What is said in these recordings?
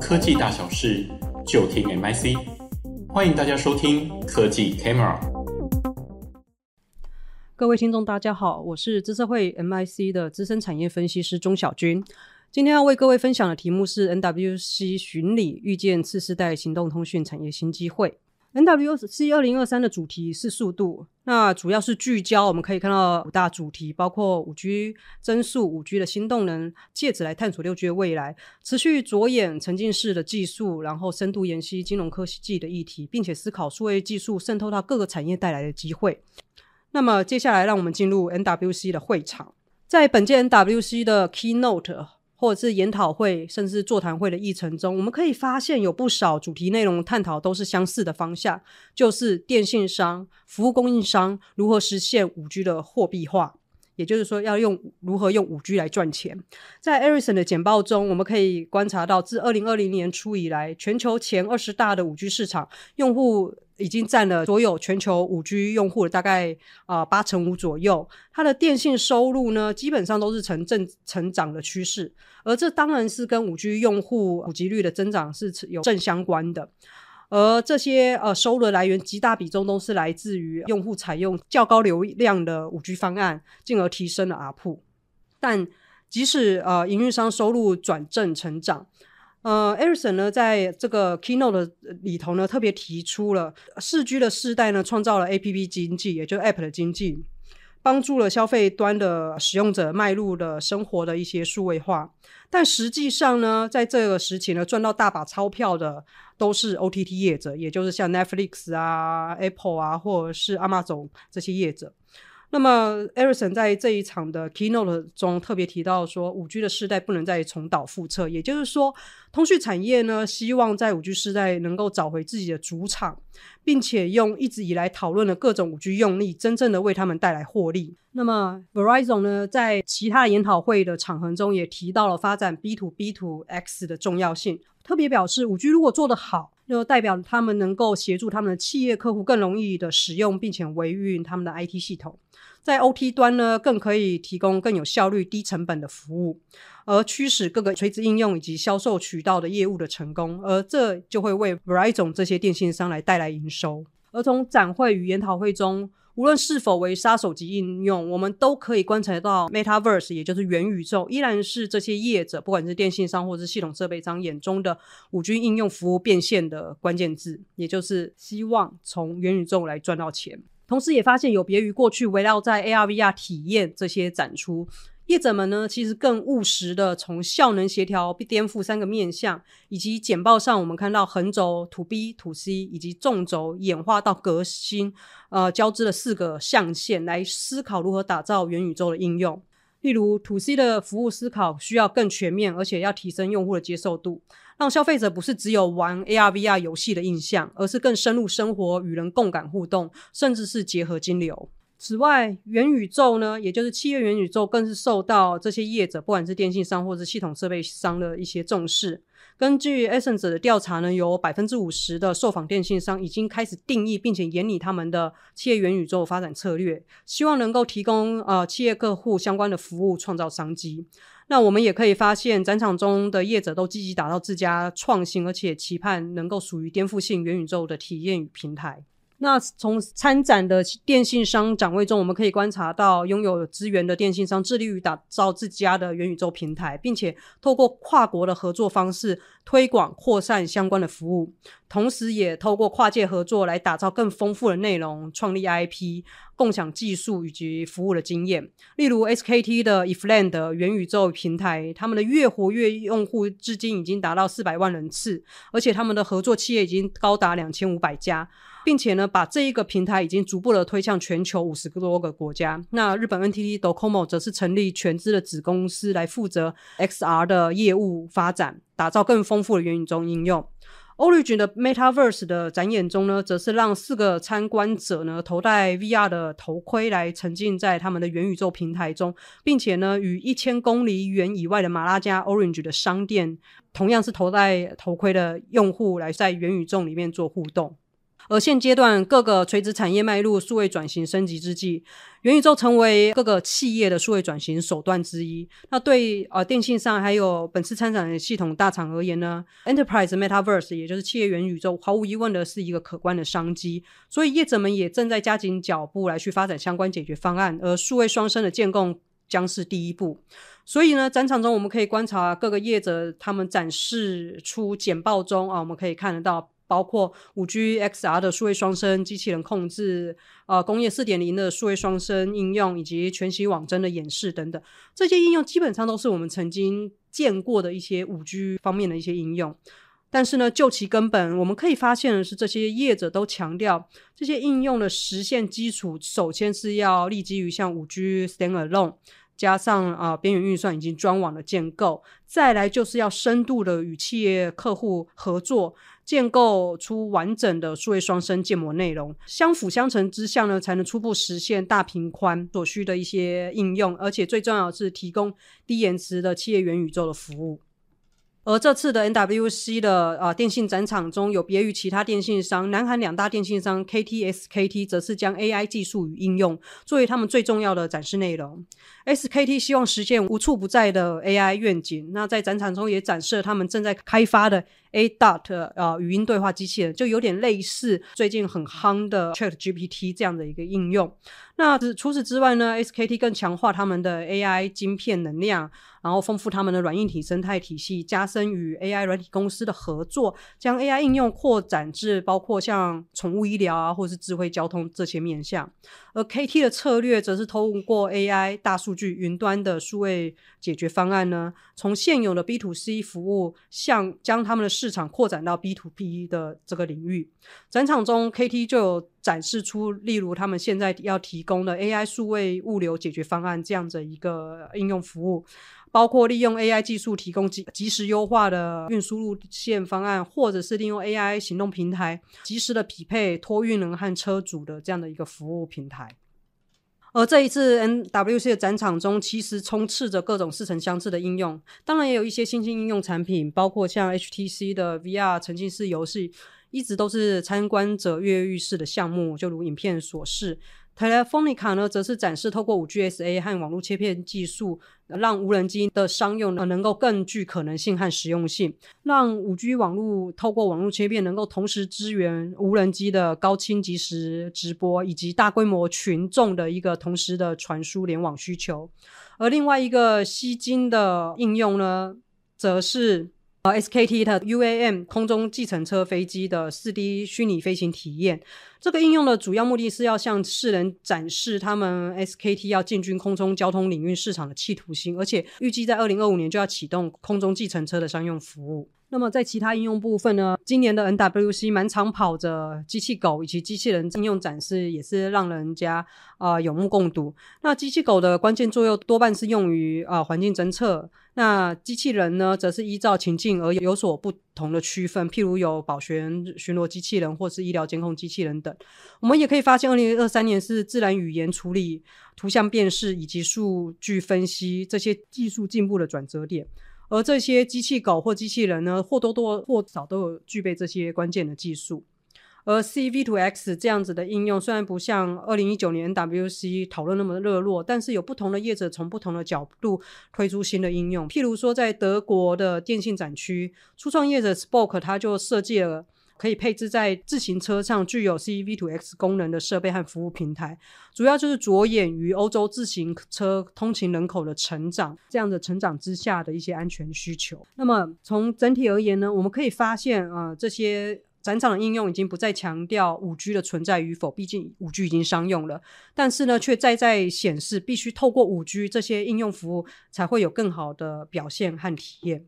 科技大小事，就听 MIC。欢迎大家收听科技 Camera。各位听众，大家好，我是资策会 MIC 的资深产业分析师钟小军。今天要为各位分享的题目是 NWC 巡礼，遇见次世代行动通讯产业新机会。NWC 二零二三的主题是速度，那主要是聚焦，我们可以看到五大主题，包括五 G 增速、五 G 的新动能，借此来探索六 G 的未来，持续着眼沉浸式的技术，然后深度研析金融科技的议题，并且思考数位技术渗透到各个产业带来的机会。那么接下来，让我们进入 NWC 的会场，在本届 NWC 的 Keynote。或者是研讨会，甚至座谈会的议程中，我们可以发现有不少主题内容探讨都是相似的方向，就是电信商、服务供应商如何实现五 G 的货币化。也就是说，要用如何用五 G 来赚钱。在 Erisson 的简报中，我们可以观察到，自二零二零年初以来，全球前二十大的五 G 市场用户已经占了所有全球五 G 用户的大概啊八成五左右。它的电信收入呢，基本上都是呈正成长的趋势，而这当然是跟五 G 用户普及率的增长是有正相关的。而这些呃收入的来源极大比重都是来自于用户采用较高流量的五 G 方案，进而提升了 ARPU。但即使呃营运商收入转正成长，呃，Ericsson 呢在这个 Keynote 里头呢特别提出了四 G 的世代呢创造了 APP 经济，也就是 App 的经济。帮助了消费端的使用者迈入了生活的一些数位化，但实际上呢，在这个时期呢，赚到大把钞票的都是 OTT 业者，也就是像 Netflix 啊、Apple 啊，或者是 Amazon 这些业者。那么，Ericsson 在这一场的 Keynote 中特别提到说，五 G 的世代不能再重蹈覆辙。也就是说，通讯产业呢，希望在五 G 世代能够找回自己的主场，并且用一直以来讨论的各种五 G 用力，真正的为他们带来获利。那么，Verizon 呢，在其他研讨会的场合中也提到了发展 B to B to X 的重要性，特别表示五 G 如果做得好，就代表他们能够协助他们的企业客户更容易的使用，并且维运他们的 IT 系统。在 OT 端呢，更可以提供更有效率、低成本的服务，而驱使各个垂直应用以及销售渠道的业务的成功，而这就会为 Verizon 这些电信商来带来营收。而从展会与研讨会中，无论是否为杀手级应用，我们都可以观察到 Metaverse，也就是元宇宙，依然是这些业者，不管是电信商或是系统设备商眼中的五 G 应用服务变现的关键字，也就是希望从元宇宙来赚到钱。同时也发现有别于过去围绕在 AR、VR 体验这些展出，业者们呢其实更务实的从效能协调、颠覆三个面向，以及简报上我们看到横轴 To B To C 以及纵轴演化到革新，呃交织的四个象限来思考如何打造元宇宙的应用。例如 To C 的服务思考需要更全面，而且要提升用户的接受度。让消费者不是只有玩 AR、VR 游戏的印象，而是更深入生活、与人共感互动，甚至是结合金流。此外，元宇宙呢，也就是企业元宇宙，更是受到这些业者，不管是电信商或是系统设备商的一些重视。根据 Essence 的调查呢，有百分之五十的受访电信商已经开始定义并且研拟他们的企业元宇宙发展策略，希望能够提供呃企业客户相关的服务，创造商机。那我们也可以发现，展场中的业者都积极打造自家创新，而且期盼能够属于颠覆性元宇宙的体验与平台。那从参展的电信商展位中，我们可以观察到，拥有资源的电信商致力于打造自家的元宇宙平台，并且透过跨国的合作方式推广扩散相关的服务，同时也透过跨界合作来打造更丰富的内容，创立 IP，共享技术以及服务的经验。例如 SKT 的 Ifland 元宇宙平台，他们的月活跃用户至今已经达到四百万人次，而且他们的合作企业已经高达两千五百家。并且呢，把这一个平台已经逐步的推向全球五十多个国家。那日本 NTT Docomo 则是成立全资的子公司来负责 XR 的业务发展，打造更丰富的元宇宙应用。Origin 的 Metaverse 的展演中呢，则是让四个参观者呢头戴 VR 的头盔来沉浸在他们的元宇宙平台中，并且呢，与一千公里远以外的马拉加 Orange 的商店，同样是头戴头盔的用户来在元宇宙里面做互动。而现阶段各个垂直产业迈入数位转型升级之际，元宇宙成为各个企业的数位转型手段之一。那对呃电信商还有本次参展的系统大厂而言呢，Enterprise Metaverse 也就是企业元宇宙，毫无疑问的是一个可观的商机。所以业者们也正在加紧脚步来去发展相关解决方案，而数位双生的建构将是第一步。所以呢，展场中我们可以观察各个业者他们展示出简报中啊，我们可以看得到。包括五 G XR 的数位双生、机器人控制、呃，工业四点零的数位双生应用，以及全息网真的演示等等，这些应用基本上都是我们曾经见过的一些五 G 方面的一些应用。但是呢，就其根本，我们可以发现的是，这些业者都强调，这些应用的实现基础，首先是要立基于像五 G Standalone。加上啊，边缘运算以及专网的建构，再来就是要深度的与企业客户合作，建构出完整的数位双生建模内容，相辅相成之下呢，才能初步实现大屏宽所需的一些应用，而且最重要的是提供低延迟的企业元宇宙的服务。而这次的 NWC 的啊电信展场中，有别于其他电信商，南韩两大电信商 KT、SKT 则是将 AI 技术与应用作为他们最重要的展示内容。SKT 希望实现无处不在的 AI 愿景，那在展场中也展示了他们正在开发的 A-Dot 啊语音对话机器人，就有点类似最近很夯的 ChatGPT 这样的一个应用。那除此之外呢，SKT 更强化他们的 AI 晶片能量。然后丰富他们的软硬体生态体系，加深与 AI 软体公司的合作，将 AI 应用扩展至包括像宠物医疗啊，或是智慧交通这些面向。而 KT 的策略则是通过 AI、大数据、云端的数位解决方案呢，从现有的 B to C 服务，向将他们的市场扩展到 B to B 的这个领域。展场中，KT 就有展示出，例如他们现在要提供的 AI 数位物流解决方案这样的一个应用服务。包括利用 AI 技术提供及及时优化的运输路线方案，或者是利用 AI 行动平台及时的匹配托运人和车主的这样的一个服务平台。而这一次 NWC 的展场中，其实充斥着各种似曾相识的应用，当然也有一些新兴应用产品，包括像 HTC 的 VR 沉浸式游戏，一直都是参观者跃跃欲试的项目，就如影片所示。Telefonica 呢，则是展示透过 5G SA 和网络切片技术，让无人机的商用呢能够更具可能性和实用性，让 5G 网络透过网络切片能够同时支援无人机的高清即时直播，以及大规模群众的一个同时的传输联网需求。而另外一个吸金的应用呢，则是。呃，SKT 的 UAM 空中计程车飞机的 4D 虚拟飞行体验，这个应用的主要目的是要向世人展示他们 SKT 要进军空中交通领域市场的企图心，而且预计在二零二五年就要启动空中计程车的商用服务。那么在其他应用部分呢，今年的 NWC 满场跑着机器狗以及机器人应用展示，也是让人家啊、有目共睹。那机器狗的关键作用多半是用于啊、环境侦测，那机器人呢，则是依照情境而有所不同的区分，譬如有保全巡逻机器人或是医疗监控机器人等。我们也可以发现，二零二三年是自然语言处理、图像辨识以及数据分析这些技术进步的转折点。而这些机器狗或机器人呢，或多多或少都有具备这些关键的技术。而 C-V2X 这样子的应用，虽然不像二零一九年 W C 讨论那么热络，但是有不同的业者从不同的角度推出新的应用。譬如说，在德国的电信展区，初创业者 Spoke 它就设计了。可以配置在自行车上具有 C-V2X 功能的设备和服务平台，主要就是着眼于欧洲自行车通勤人口的成长，这样的成长之下的一些安全需求。那么从整体而言呢，我们可以发现啊、这些展场的应用已经不再强调五 G 的存在与否，毕竟五 G 已经商用了，但是呢，却再在显示必须透过五 G 这些应用服务才会有更好的表现和体验。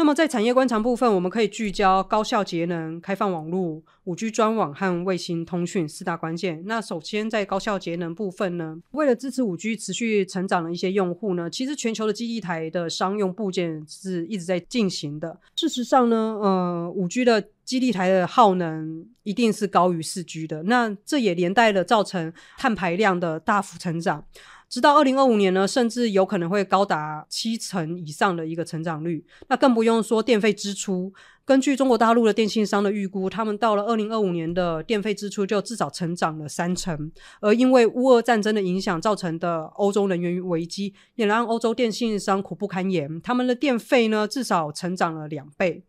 那么在产业观察部分，我们可以聚焦高效节能、开放网络、五 G 专网和卫星通讯四大关键。那首先在高效节能部分呢，为了支持五 G 持续成长的一些用户呢，其实全球的基地台的商用部件是一直在进行的。事实上呢，呃，五 G 的基地台的耗能一定是高于四 G 的，那这也连带了造成碳排量的大幅成长。直到二零二五年呢，甚至有可能会高达七成以上的一个成长率。那更不用说电费支出，根据中国大陆的电信商的预估，他们到了二零二五年的电费支出就至少成长了三成。而因为乌俄战争的影响造成的欧洲能源危机，也让欧洲电信商苦不堪言。他们的电费呢，至少成长了两倍。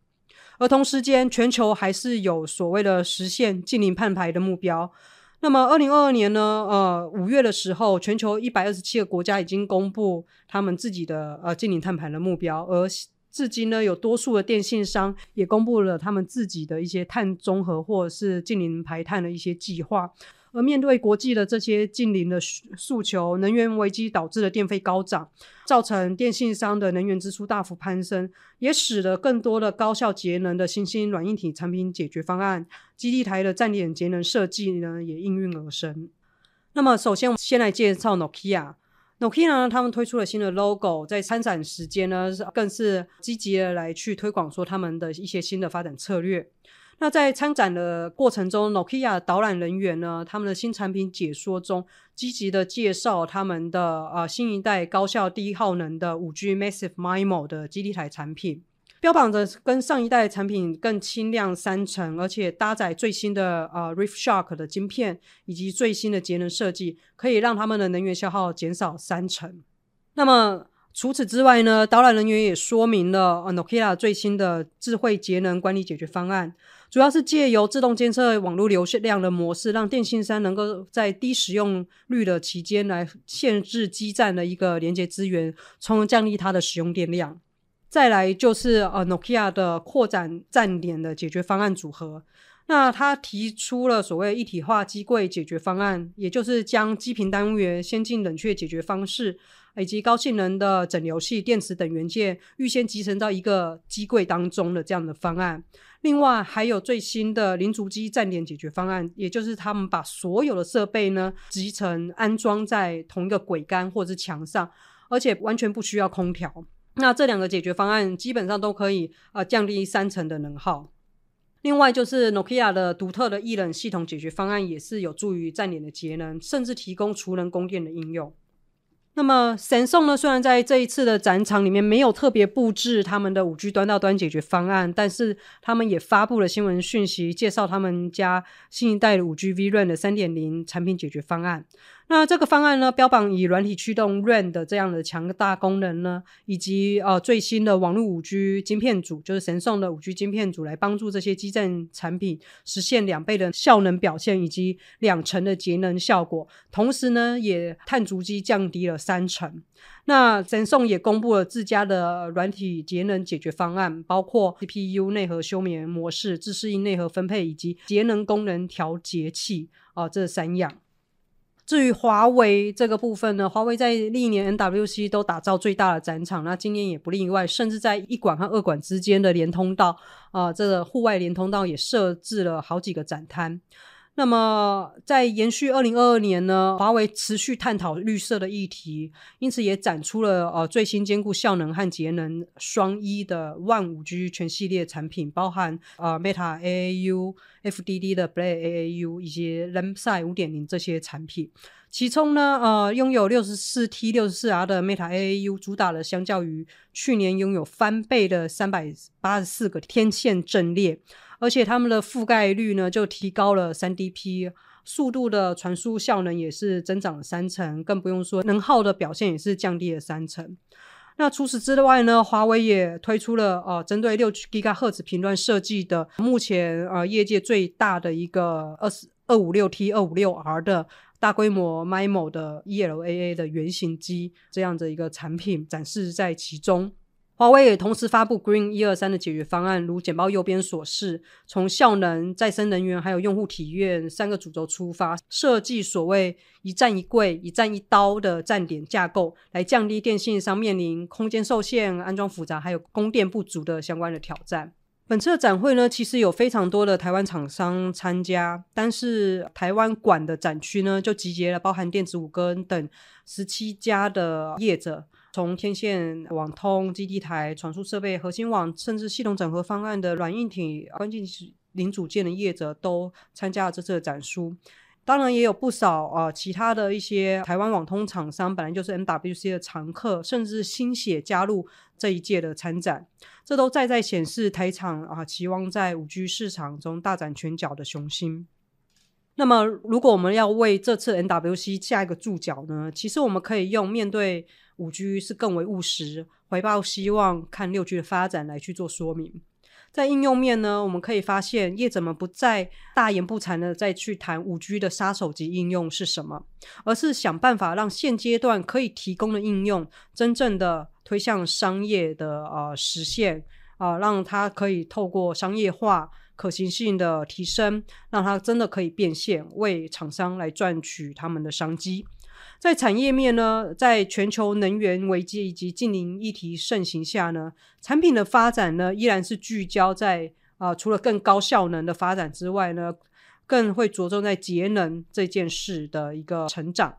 而同时间，全球还是有所谓的实现净零碳排的目标。那么，二零二二年呢，呃，五月的时候，全球一百二十七个国家已经公布他们自己的呃近零碳排的目标，而至今呢，有多数的电信商也公布了他们自己的一些碳综合或者是近零排碳的一些计划。而面对国际的这些近邻的诉求，能源危机导致的电费高涨，造成电信商的能源支出大幅攀升，也使得更多的高效节能的新兴软硬体产品解决方案，基地台的站点节能设计呢，也应运而生。那么，首先我先来介绍 Nokia。Nokia 呢，他们推出了新的 logo，在参展时间呢，更是积极的来去推广说他们的一些新的发展策略。那在参展的过程中，Nokia 导览人员呢，他们的新产品解说中，积极的介绍他们的呃新一代高效低耗能的五 G Massive MIMO 的基地台产品。标榜着跟上一代产品更轻量三成，而且搭载最新的呃 ReefShark 的晶片，以及最新的节能设计，可以让他们的能源消耗减少三成。那么除此之外呢，导览人员也说明了 Nokia 最新的智慧节能管理解决方案，主要是借由自动监测网络流量的模式，让电信商能够在低使用率的期间来限制基站的一个连接资源，从而降低它的使用电量。再来就是呃，Nokia 的扩展站点的解决方案组合。那他提出了所谓一体化机柜解决方案，也就是将基频单元、先进冷却解决方式以及高性能的整流器、电池等元件预先集成到一个机柜当中的这样的方案。另外还有最新的零足迹站点解决方案，也就是他们把所有的设备呢集成安装在同一个轨杆或者是墙上，而且完全不需要空调。那这两个解决方案基本上都可以呃降低三成的能耗。另外就是 Nokia 的独特的液冷系统解决方案也是有助于站点的节能，甚至提供储能供电的应用。那么神送呢，虽然在这一次的展场里面没有特别布置他们的五 G 端到端解决方案，但是他们也发布了新闻讯息，介绍他们家新一代的五 G vRAN 的三点零产品解决方案。那这个方案呢，标榜以软体驱动 RAN 的这样的强大功能呢，以及呃最新的网络五 G 晶片组，就是神送的五 G 晶片组，来帮助这些基站产品实现两倍的效能表现，以及两成的节能效果。同时呢，也碳足迹降低了三成。那神送也公布了自家的软体节能解决方案，包括 CPU 内核休眠模式、自适应内核分配以及节能功能调节器啊、这三样。至于华为这个部分呢，华为在历年 NWC 都打造最大的展场，那今年也不例外，甚至在一馆和二馆之间的连通道，啊、这个户外连通道也设置了好几个展摊。那么，在延续二零二二年呢，华为持续探讨绿色的议题，因此也展出了呃最新兼顾效能和节能双一的 One 5G 全系列产品，包含呃 Meta AAU、FDD 的 Blade AAU 以及 Lamsite 五点零这些产品。其中呢，呃，拥有六十四 T、六十四 R 的 Meta AAU 主打了相较于去年拥有翻倍的三百八十四个天线阵列。而且它们的覆盖率呢，就提高了三 DP，速度的传输效能也是增长了三成，更不用说能耗的表现也是降低了三成。那除此之外呢，华为也推出了呃，针对六 GHz 频段设计的，目前呃业界最大的一个二十二五六 T 二五六 R 的大规模 MIMO 的 ELAA 的原型机，这样的一个产品展示在其中。华为也同时发布 Green 一二三的解决方案，如简报右边所示，从效能、再生能源还有用户体验三个主轴出发，设计所谓一站一柜、一站一刀的站点架构，来降低电信商面临空间受限、安装复杂还有供电不足的相关的挑战。本次的展会呢，其实有非常多的台湾厂商参加，但是台湾馆的展区呢，就集结了包含电子五哥等十七家的业者。从天线、网通、基地台、传输设备、核心网，甚至系统整合方案的软硬体关键零组件的业者都参加了这次的展出。当然，也有不少呃其他的一些台湾网通厂商，本来就是 MWC 的常客，甚至新血加入这一届的参展，这都再在显示台厂啊期望在五 G 市场中大展拳脚的雄心。那么，如果我们要为这次 NWC 下一个注脚呢？其实我们可以用面对五 G 是更为务实，怀抱希望看六 G 的发展来去做说明。在应用面呢，我们可以发现业者们不再大言不惭的再去谈五 G 的杀手级应用是什么，而是想办法让现阶段可以提供的应用真正的推向商业的呃实现啊、让它可以透过商业化。可行性的提升，让它真的可以变现，为厂商来赚取他们的商机。在产业面呢，在全球能源危机以及净零议题盛行下呢，产品的发展呢，依然是聚焦在啊、除了更高效能的发展之外呢，更会着重在节能这件事的一个成长。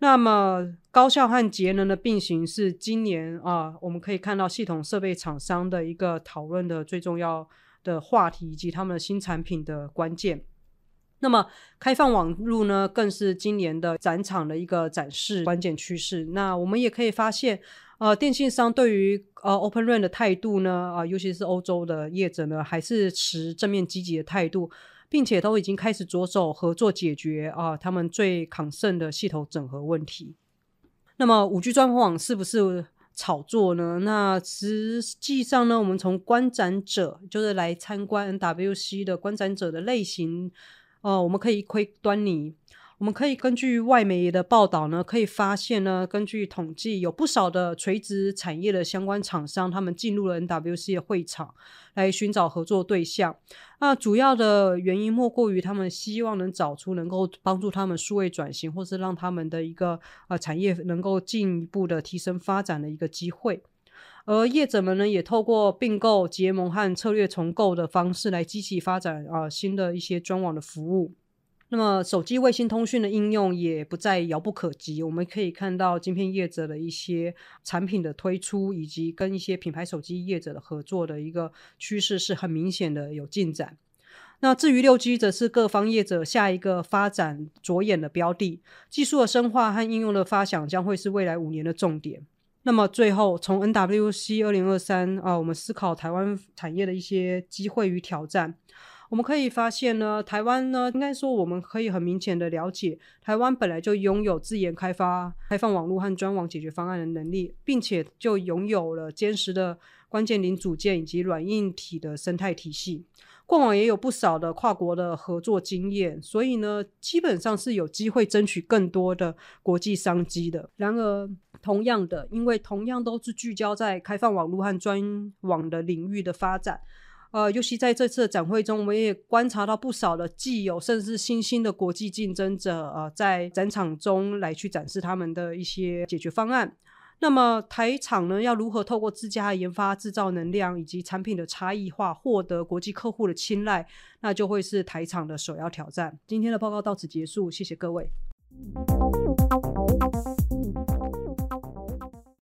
那么，高效和节能的并行是今年啊、我们可以看到系统设备厂商的一个讨论的最重要的话题以及他们的新产品的关键。那么，开放网路呢，更是今年的展场的一个展示关键趋势。那我们也可以发现，呃，电信商对于呃 Open RAN 的态度呢，啊、尤其是欧洲的业者呢，还是持正面积极的态度，并且都已经开始着手合作解决啊、他们最 concern 的系统整合问题。那么，五 G 专网是不是？炒作呢？那实际上呢，我们从观展者，就是来参观 WC 的观展者的类型，呃，我们可以窥端倪。我们可以根据外媒的报道呢，可以发现呢，根据统计，有不少的垂直产业的相关厂商，他们进入了 NWC 的会场来寻找合作对象。那主要的原因莫过于他们希望能找出能够帮助他们数位转型，或是让他们的一个呃产业能够进一步的提升发展的一个机会。而业者们呢，也透过并购、结盟和策略重构的方式来积极发展啊、新的一些专网的服务。那么，手机卫星通讯的应用也不再遥不可及。我们可以看到晶片业者的一些产品的推出，以及跟一些品牌手机业者的合作的一个趋势是很明显的有进展。那至于六 G，则是各方业者下一个发展着眼的标的，技术的深化和应用的发想将会是未来五年的重点。那么最后，从 NWC 二零二三啊，我们思考台湾产业的一些机会与挑战。我们可以发现呢，台湾呢，应该说我们可以很明显的了解，台湾本来就拥有自研开发开放网络和专网解决方案的能力，并且就拥有了坚实的关键零组件以及软硬体的生态体系，过往也有不少的跨国的合作经验，所以呢，基本上是有机会争取更多的国际商机的。然而，同样的，因为同样都是聚焦在开放网络和专网的领域的发展。呃，尤其在这次的展会中，我们也观察到不少的既有甚至新兴的国际竞争者，呃，在展场中来去展示他们的一些解决方案。那么台厂呢，要如何透过自家研发制造能量以及产品的差异化，获得国际客户的青睐，那就会是台厂的首要挑战。今天的报告到此结束，谢谢各位。